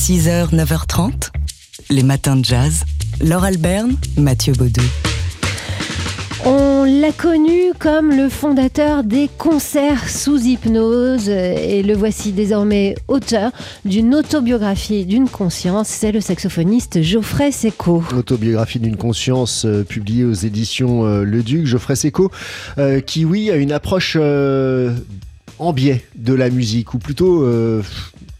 6h, 9h30, les matins de jazz. Laure Alberne, Mathieu Baudou. On l'a connu comme le fondateur des concerts sous hypnose et le voici désormais auteur d'une autobiographie d'une conscience, c'est le saxophoniste Geoffrey Seco. Autobiographie d'une conscience euh, publiée aux éditions euh, Le Duc, Geoffrey Seco, euh, qui oui a une approche en biais de la musique, ou plutôt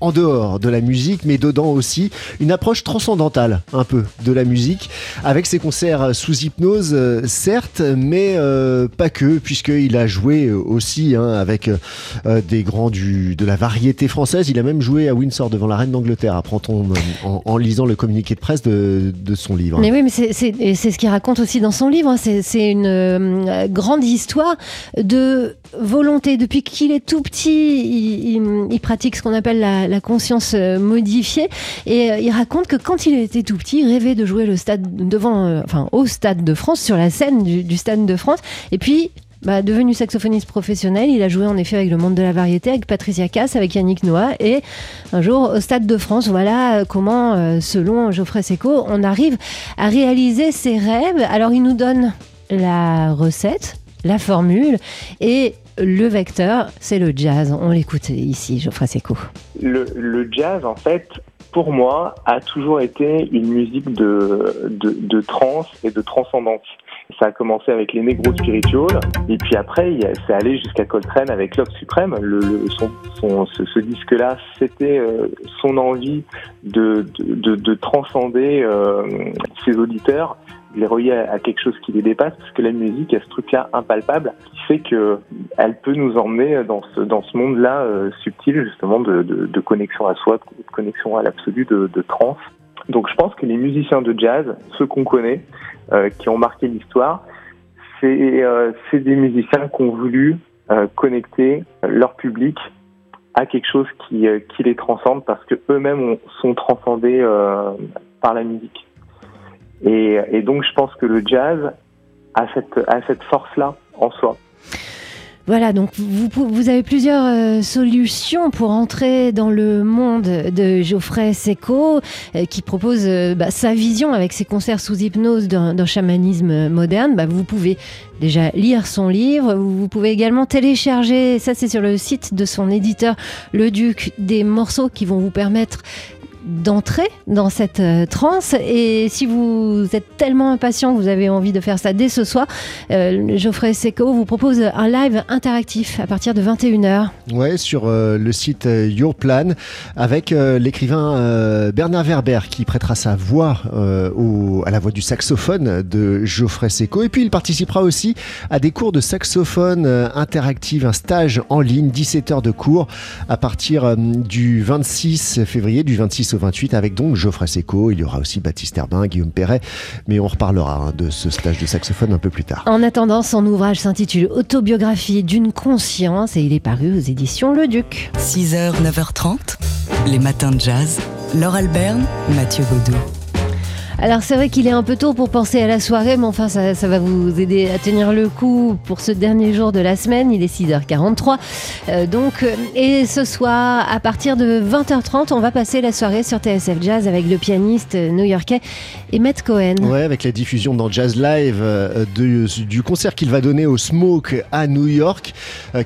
en dehors de la musique, mais dedans aussi une approche transcendantale un peu de la musique, avec ses concerts sous hypnose, euh, certes, mais euh, pas que, puisqu'il a joué aussi hein, avec euh, des grands de la variété française. Il a même joué à Windsor devant la reine d'Angleterre, apprend-on en, lisant le communiqué de presse de, son livre. Mais oui, mais c'est ce qu'il raconte aussi dans son livre. Hein. C'est une grande histoire de volonté. Depuis qu'il est tout petit, il pratique ce qu'on appelle la la, conscience euh, modifiée. Et euh, il raconte que quand il était tout petit, il rêvait de jouer le stade devant, euh, enfin, au Stade de France, sur la scène du, Stade de France. Et puis, bah, devenu saxophoniste professionnel, il a joué en effet avec le monde de la variété, avec Patricia Cass, avec Yannick Noah, et un jour au Stade de France, voilà comment, selon Geoffrey Seco, on arrive à réaliser ses rêves. Alors il nous donne la recette, la formule, et le vecteur, c'est le jazz. On l'écoute ici, Geoffrey Seco. Le, le, jazz, en fait, pour moi, a toujours été une musique de, de, trance et de transcendance. Ça a commencé avec les Negro Spirituals, et puis après, c'est allé jusqu'à Coltrane avec Love Suprême. Le, son, ce, disque-là, c'était euh, son envie de, de, de transcender euh, ses auditeurs les relier à, quelque chose qui les dépasse, parce que la musique a ce truc-là impalpable qui fait que elle peut nous emmener dans ce dans ce monde-là euh, subtil justement de, de, connexion à soi, de connexion à l'absolu, de, de trance. Donc je pense que les musiciens de jazz, ceux qu'on connaît, euh, qui ont marqué l'histoire, c'est euh, des musiciens qui ont voulu euh, connecter leur public à quelque chose qui, qui les transcende parce que eux-mêmes sont transcendés par la musique. Et, donc je pense que le jazz a cette, force-là en soi. Voilà, donc vous, vous avez plusieurs euh, solutions pour entrer dans le monde de Geoffrey Seco, euh, qui propose euh, bah, sa vision avec ses concerts sous hypnose d'un chamanisme moderne. Bah, vous pouvez déjà lire son livre, vous pouvez également télécharger, ça c'est sur le site de son éditeur Le Duc, des morceaux qui vont vous permettre d'entrer dans cette euh, transe. Et si vous êtes tellement impatient vous avez envie de faire ça dès ce soir, euh, Geoffrey Seco vous propose un live interactif à partir de 21h. Ouais, sur euh, le site Your Plan, avec l'écrivain Bernard Werber qui prêtera sa voix à la voix du saxophone de Geoffrey Seco. Et puis il participera aussi à des cours de saxophone interactif, un stage en ligne, 17 heures de cours à partir du 26 février, du 26 au 28 avec donc Geoffrey Seco. Il y aura aussi Baptiste Herbin, Guillaume Perret, mais on reparlera hein, de ce stage de saxophone un peu plus tard. En attendant, son ouvrage s'intitule Autobiographie d'une conscience et il est paru aux éditions Le Duc. 6h, 9h30, les matins de jazz. Laure Alberne, Mathieu Baudou. Alors c'est vrai qu'il est un peu tôt pour penser à la soirée, mais enfin ça, va vous aider à tenir le coup pour ce dernier jour de la semaine. Il est 6h43. Euh, donc, euh, et ce soir, à partir de 20h30, on va passer la soirée sur TSF Jazz avec le pianiste new-yorkais Emmett Cohen. Ouais, avec la diffusion dans Jazz Live euh, du concert qu'il va donner au Smoke à New York,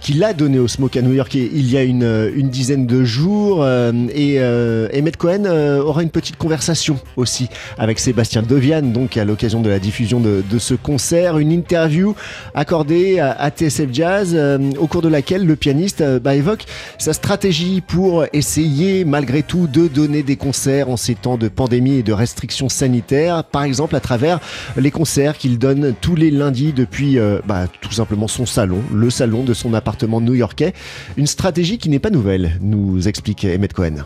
qu'il a donné au Smoke à New York il y a une, une dizaine de jours. et Emmett Cohen aura une petite conversation aussi avec Sébastien Dovian, donc à l'occasion de la diffusion de, ce concert, une interview accordée à, TSF Jazz, euh, au cours de laquelle le pianiste euh, bah, évoque sa stratégie pour essayer malgré tout de donner des concerts en ces temps de pandémie et de restrictions sanitaires, par exemple à travers les concerts qu'il donne tous les lundis depuis euh, bah, tout simplement son salon, le salon de son appartement new-yorkais. Une stratégie qui n'est pas nouvelle, nous explique Emmett Cohen.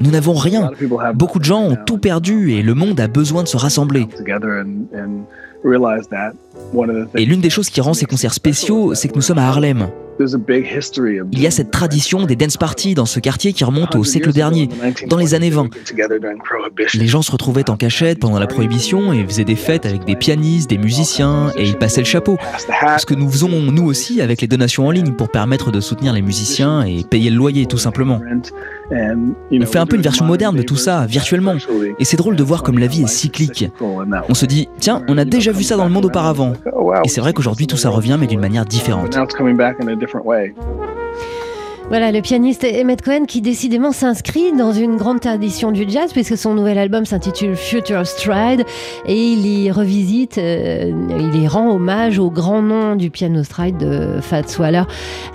Nous n'avons rien. Beaucoup de gens ont tout perdu et le monde a besoin de se rassembler. Et l'une des choses qui rend ces concerts spéciaux, c'est que nous sommes à Harlem. Il y a cette tradition des dance parties dans ce quartier qui remonte au siècle dernier, dans les années 20. Les gens se retrouvaient en cachette pendant la prohibition et faisaient des fêtes avec des pianistes, des musiciens et ils passaient le chapeau. Ce que nous faisons nous aussi avec les donations en ligne pour permettre de soutenir les musiciens et payer le loyer tout simplement. On fait un peu une version moderne de tout ça, virtuellement. Et c'est drôle de voir comme la vie est cyclique. On se dit, tiens, on a déjà vu ça dans le monde auparavant. Et c'est vrai qu'aujourd'hui tout ça revient, mais d'une manière différente. Voilà, le pianiste Emmett Cohen qui décidément s'inscrit dans une grande tradition du jazz puisque son nouvel album s'intitule Future Stride et il y revisite, euh, il y rend hommage au grand nom du piano stride de Fats Waller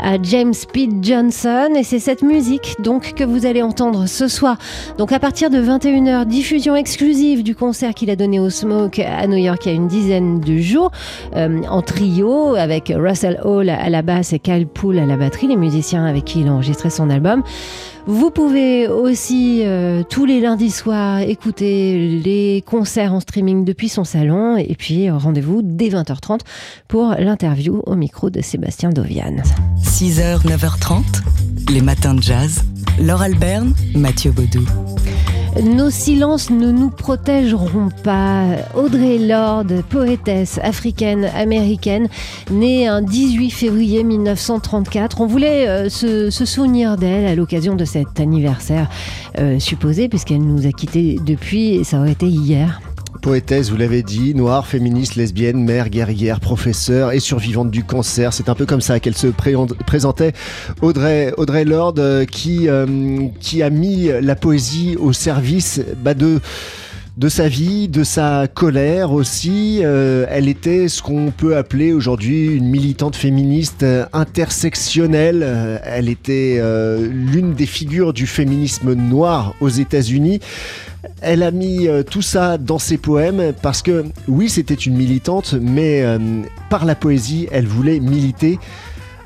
à James Pete Johnson et c'est cette musique donc que vous allez entendre ce soir. Donc à partir de 21h, diffusion exclusive du concert qu'il a donné au Smoke à New York il y a une dizaine de jours euh, en trio avec Russell Hall à la basse et Kyle Poole à la batterie, les musiciens avec qui il a enregistré son album. Vous pouvez aussi euh, tous les lundis soirs écouter les concerts en streaming depuis son salon et puis rendez-vous dès 20h30 pour l'interview au micro de Sébastien Dovian. 6h, 9h30, les matins de jazz. Laure Alberne, Mathieu Baudou. Nos silences ne nous protégeront pas. Audrey Lorde, poétesse africaine américaine, née un 18 février 1934. On voulait euh, se, souvenir d'elle à l'occasion de cet anniversaire euh, supposé, puisqu'elle nous a quittés depuis, ça aurait été hier. Poétesse, vous l'avez dit, noire, féministe, lesbienne, mère, guerrière, professeure et survivante du cancer. C'est un peu comme ça qu'elle se présentait. Audrey, Audrey Lorde euh, qui, euh, qui a mis la poésie au service bah, de de sa vie, de sa colère aussi. Euh, elle était ce qu'on peut appeler aujourd'hui une militante féministe intersectionnelle. elle était l'une des figures du féminisme noir aux États-Unis. Elle a mis euh, tout ça dans ses poèmes parce que oui, c'était une militante, mais euh, par la poésie, elle voulait militer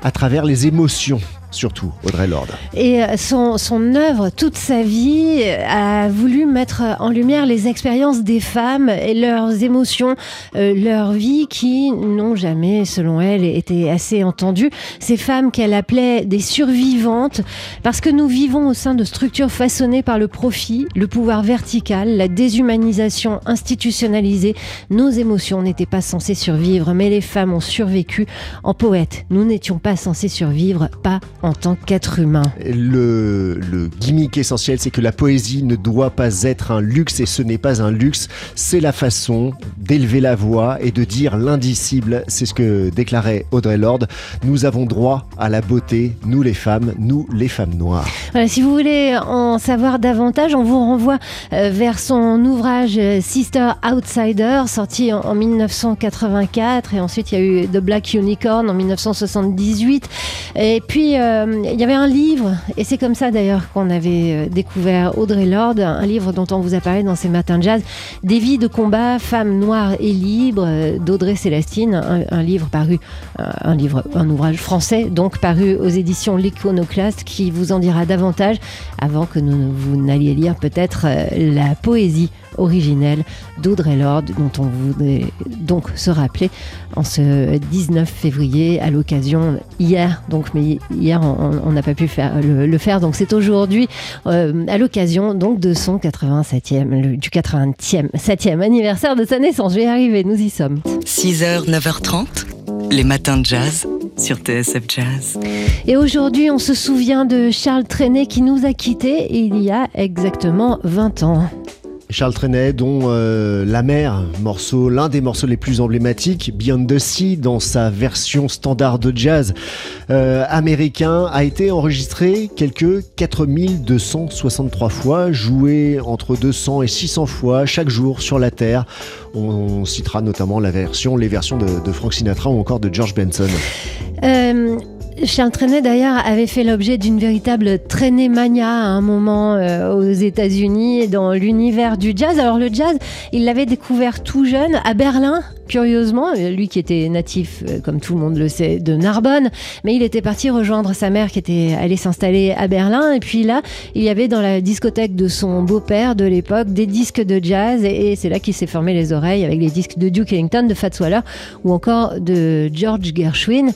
à travers les émotions surtout, Audrey Lorde. Et euh, son, œuvre, toute sa vie, a voulu mettre en lumière les expériences des femmes et leurs émotions, euh, leur vie qui n'ont jamais, selon elle, été assez entendues. Ces femmes qu'elle appelait des survivantes, parce que nous vivons au sein de structures façonnées par le profit, le pouvoir vertical, la déshumanisation institutionnalisée. Nos émotions n'étaient pas censées survivre, mais les femmes ont survécu en poète. Nous n'étions pas censés survivre, pas en tant qu'être humain. Le, le gimmick essentiel, c'est que la poésie ne doit pas être un luxe et ce n'est pas un luxe, c'est la façon d'élever la voix et de dire l'indicible. C'est ce que déclarait Audrey Lorde. Nous avons droit à la beauté, nous les femmes, nous les femmes noires. si vous voulez en savoir davantage, on vous renvoie euh, vers son ouvrage euh, Sister Outsider, sorti en, en 1984, et ensuite il y a eu The Black Unicorn en 1978, et puis euh, euh, il y avait un livre, et c'est comme ça d'ailleurs qu'on avait euh, découvert Audrey Lorde, un livre dont on vous a parlé dans ces matins de jazz, Des vies de combat, femmes noires et libres, euh, d'Audrey Célestine, un, livre paru, un livre, un ouvrage français, donc paru aux éditions L'Iconoclaste, qui vous en dira davantage avant que vous n'alliez lire peut-être la poésie originelle d'Audrey Lorde, dont on voudrait donc se rappeler en ce 19 février à l'occasion hier, donc mais hier on n'a pas pu faire, le, faire, donc c'est aujourd'hui euh, à l'occasion donc de son 87e, du 80e, 7e anniversaire de sa naissance. Je vais y arriver, nous y sommes. 6h, 9h30, les matins de jazz sur TSF Jazz. Et aujourd'hui, on se souvient de Charles Trenet qui nous a quittés il y a exactement 20 ans. Charles Trenet, dont euh, La mer, morceau, l'un des morceaux les plus emblématiques, Beyond the Sea, dans sa version standard de jazz euh, américain, a été enregistré quelques 4263 fois, joué entre 200 et 600 fois chaque jour sur la Terre. On, citera notamment les versions de, Frank Sinatra ou encore de George Benson. Euh, Charles Trenet d'ailleurs avait fait l'objet d'une véritable traînée mania à un moment euh, aux États-Unis et dans l'univers du jazz. Alors le jazz, il l'avait découvert tout jeune à Berlin curieusement, lui qui était natif, euh, comme tout le monde le sait, de Narbonne, mais il était parti rejoindre sa mère qui était allée s'installer à Berlin. Et puis là, il y avait dans la discothèque de son beau-père de l'époque des disques de jazz. Et, c'est là qu'il s'est formé les oreilles avec les disques de Duke Ellington, de Fats Waller ou encore de George Gershwin.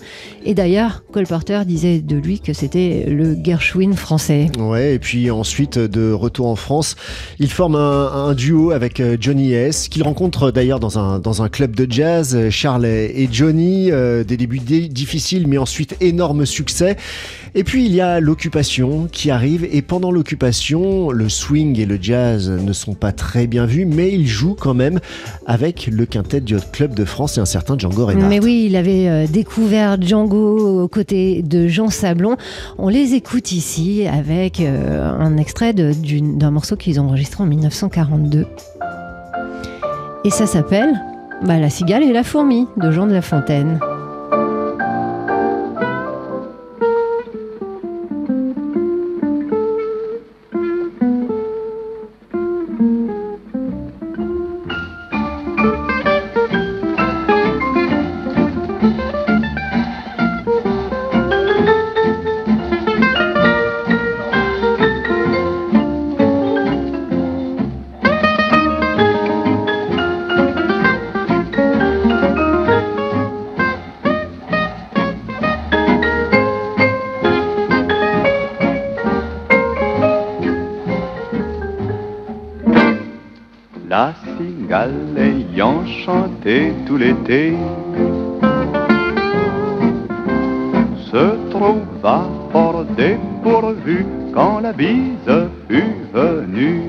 Et d'ailleurs, Cole Porter disait de lui que c'était le Gershwin français. Ouais, et puis ensuite, de retour en France, il forme un, duo avec euh, Johnny S, qu'il rencontre d'ailleurs dans un, dans un club de jazz. Charles et Johnny, euh, des débuts difficiles, mais ensuite énorme succès. Et puis il y a l'occupation qui arrive, et pendant l'occupation, le swing et le jazz ne sont pas très bien vus, mais il joue quand même avec le quintet du Hot Club de France et un certain Django Reinhardt. Mais oui, il avait euh, découvert Django aux côtés de Jean Sablon. On les écoute ici avec euh, un extrait d'un morceau qu'ils ont enregistré en 1942. Et ça s'appelle bah, La cigale et la fourmi de Jean de La Fontaine. L'été se trouva fort dépourvu quand la bise fut venue.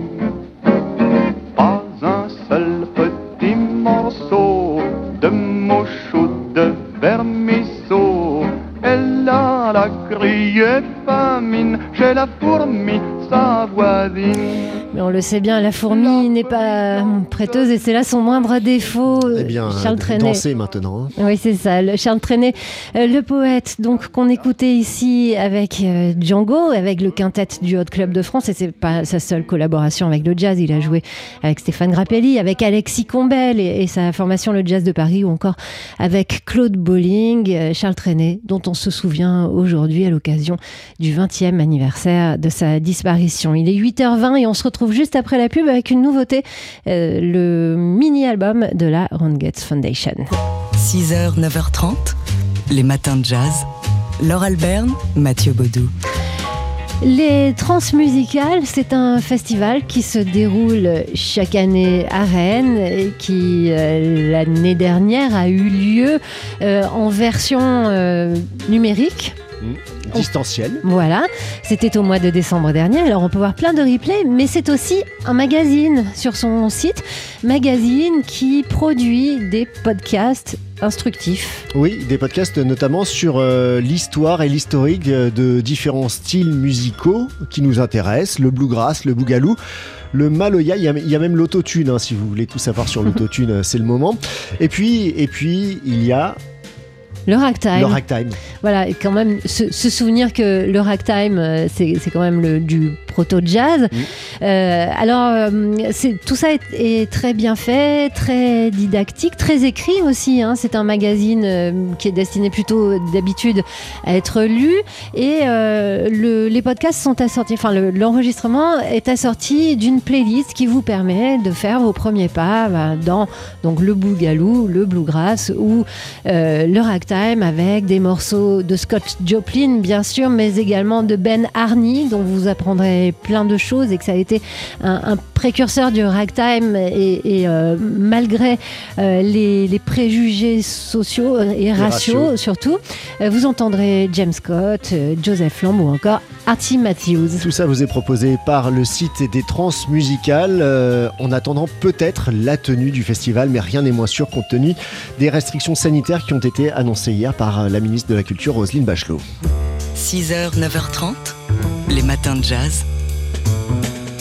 Pas un seul petit morceau de mouche ou de vermisseau. Elle a la criée famine chez la fourmi, sa voisine. On le sait bien, la fourmi n'est pas prêteuse et c'est là son moindre défaut. Eh bien, Charles danser maintenant. Hein. Oui, c'est ça. Le Charles Trenet, euh, le poète, donc qu'on écoutait ici avec euh, Django, avec le quintet du Hot Club de France, et c'est pas sa seule collaboration avec le jazz. Il a joué avec Stéphane Grappelli, avec Alexis Combel et, sa formation Le Jazz de Paris, ou encore avec Claude Bolling, euh, Charles Trenet, dont on se souvient aujourd'hui à l'occasion du 20e anniversaire de sa disparition. Il est 8h20 et on se retrouve juste après la pub avec une nouveauté, euh, le mini-album de la Ron Getz Foundation. 6h, 9h30, les matins de jazz. Laure Alberne, Mathieu Baudou. Les Transmusicales, c'est un festival qui se déroule chaque année à Rennes et qui, euh, l'année dernière, a eu lieu euh, en version numérique. Mmh distanciel. Voilà, c'était au mois de décembre dernier. Alors on peut voir plein de replays, mais c'est aussi un magazine sur son site, magazine qui produit des podcasts instructifs. Oui, des podcasts notamment sur euh, l'histoire et l'historique de différents styles musicaux qui nous intéressent, le bluegrass, le boogaloo. Le maloya, il y, a même l'autotune, hein, si vous voulez tout savoir sur l'autotune, c'est le moment. Et puis, et puis, il y a le ragtime. Le ragtime. Voilà, quand même se, souvenir que le ragtime, euh, c'est quand même le, du proto-jazz. Euh, alors, euh, tout ça est, très bien fait, très didactique, très écrit aussi. Hein. C'est un magazine qui est destiné plutôt d'habitude à être lu. Et le, les podcasts sont assortis, enfin, l'enregistrement est assorti d'une playlist qui vous permet de faire vos premiers pas bah, dans donc, le boogaloo, le bluegrass ou le ragtime avec des morceaux de Scott Joplin, bien sûr, mais également de Ben Harney, dont vous apprendrez plein de choses et que ça a été un, précurseur du ragtime. Et, euh, malgré euh, les, préjugés sociaux et, raciaux, surtout, euh, vous entendrez James Scott, Joseph Lamb ou encore Artie Matthews. Tout ça vous est proposé par le site des trans musicales en attendant peut-être la tenue du festival, mais rien n'est moins sûr compte tenu des restrictions sanitaires qui ont été annoncées hier par la ministre de la Culture, Roselyne Bachelot. 6h, 9h30, les matins de jazz.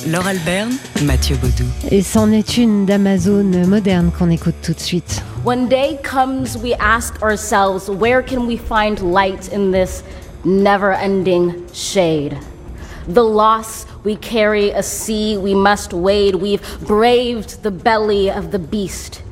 Laure Alberne, Mathieu Baudou. Et c'en est une d'Amazon moderne qu'on écoute tout de suite. When day comes, we ask ourselves, where can we find light in this never ending shade? The loss we carry, a sea we must wade. We've braved the belly of the beast.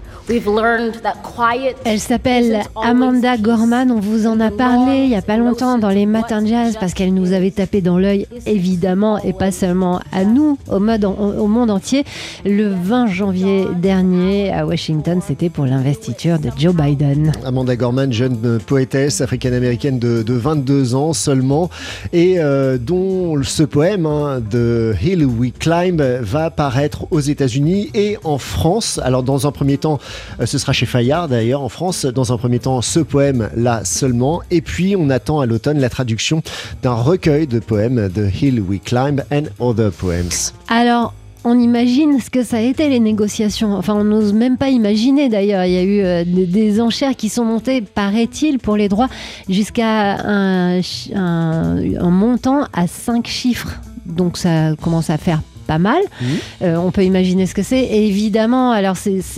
Elle s'appelle Amanda Gorman. On vous en a parlé il n'y a pas longtemps dans les matins de jazz parce qu'elle nous avait tapé dans l'œil, évidemment, et pas seulement à nous, au, mode, au monde entier. Le 20 janvier dernier à Washington, c'était pour l'investiture de Joe Biden. Amanda Gorman, jeune poétesse africaine-américaine de, 22 ans seulement, et euh, dont ce poème hein, de Hill We Climb va paraître aux États-Unis et en France. Alors, dans un premier temps, euh, ce sera chez Fayard d'ailleurs en France. Dans un premier temps, ce poème-là seulement. Et puis, on attend à l'automne la traduction d'un recueil de poèmes de Hill We Climb and Other Poems. Alors, on imagine ce que ça a été les négociations. Enfin, on n'ose même pas imaginer d'ailleurs. Il y a eu euh, des, enchères qui sont montées, paraît-il, pour les droits jusqu'à un, un, montant à cinq chiffres. Donc ça commence à faire pas mal. Mmh. Euh, on peut imaginer ce que c'est. Et évidemment, alors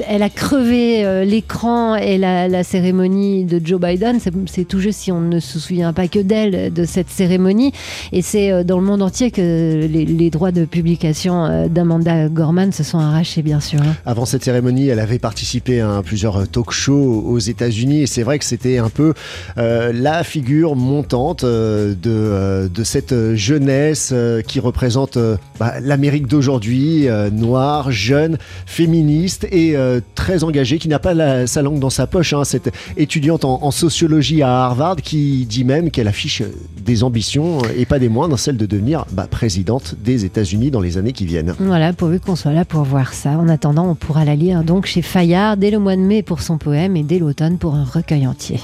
elle a crevé euh, l'écran et la, cérémonie de Joe Biden. C'est tout juste si on ne se souvient pas que d'elle, de cette cérémonie. Et c'est euh, dans le monde entier que les, droits de publication d'Amanda Gorman se sont arrachés, bien sûr. Hein. Avant cette cérémonie, elle avait participé à plusieurs talk shows aux États-Unis. Et c'est vrai que c'était un peu la figure montante de, de cette jeunesse qui représente bah, l'Amérique d'aujourd'hui, euh, noire, jeune, féministe et euh, très engagée, qui n'a pas sa langue dans sa poche. Hein, cette étudiante en, sociologie à Harvard qui dit même qu'elle affiche des ambitions euh, et pas des moindres, celle de devenir bah, présidente des États-Unis dans les années qui viennent. Voilà, pourvu qu'on soit là pour voir ça. En attendant, on pourra la lire donc chez Fayard dès le mois de mai pour son poème et dès l'automne pour un recueil entier.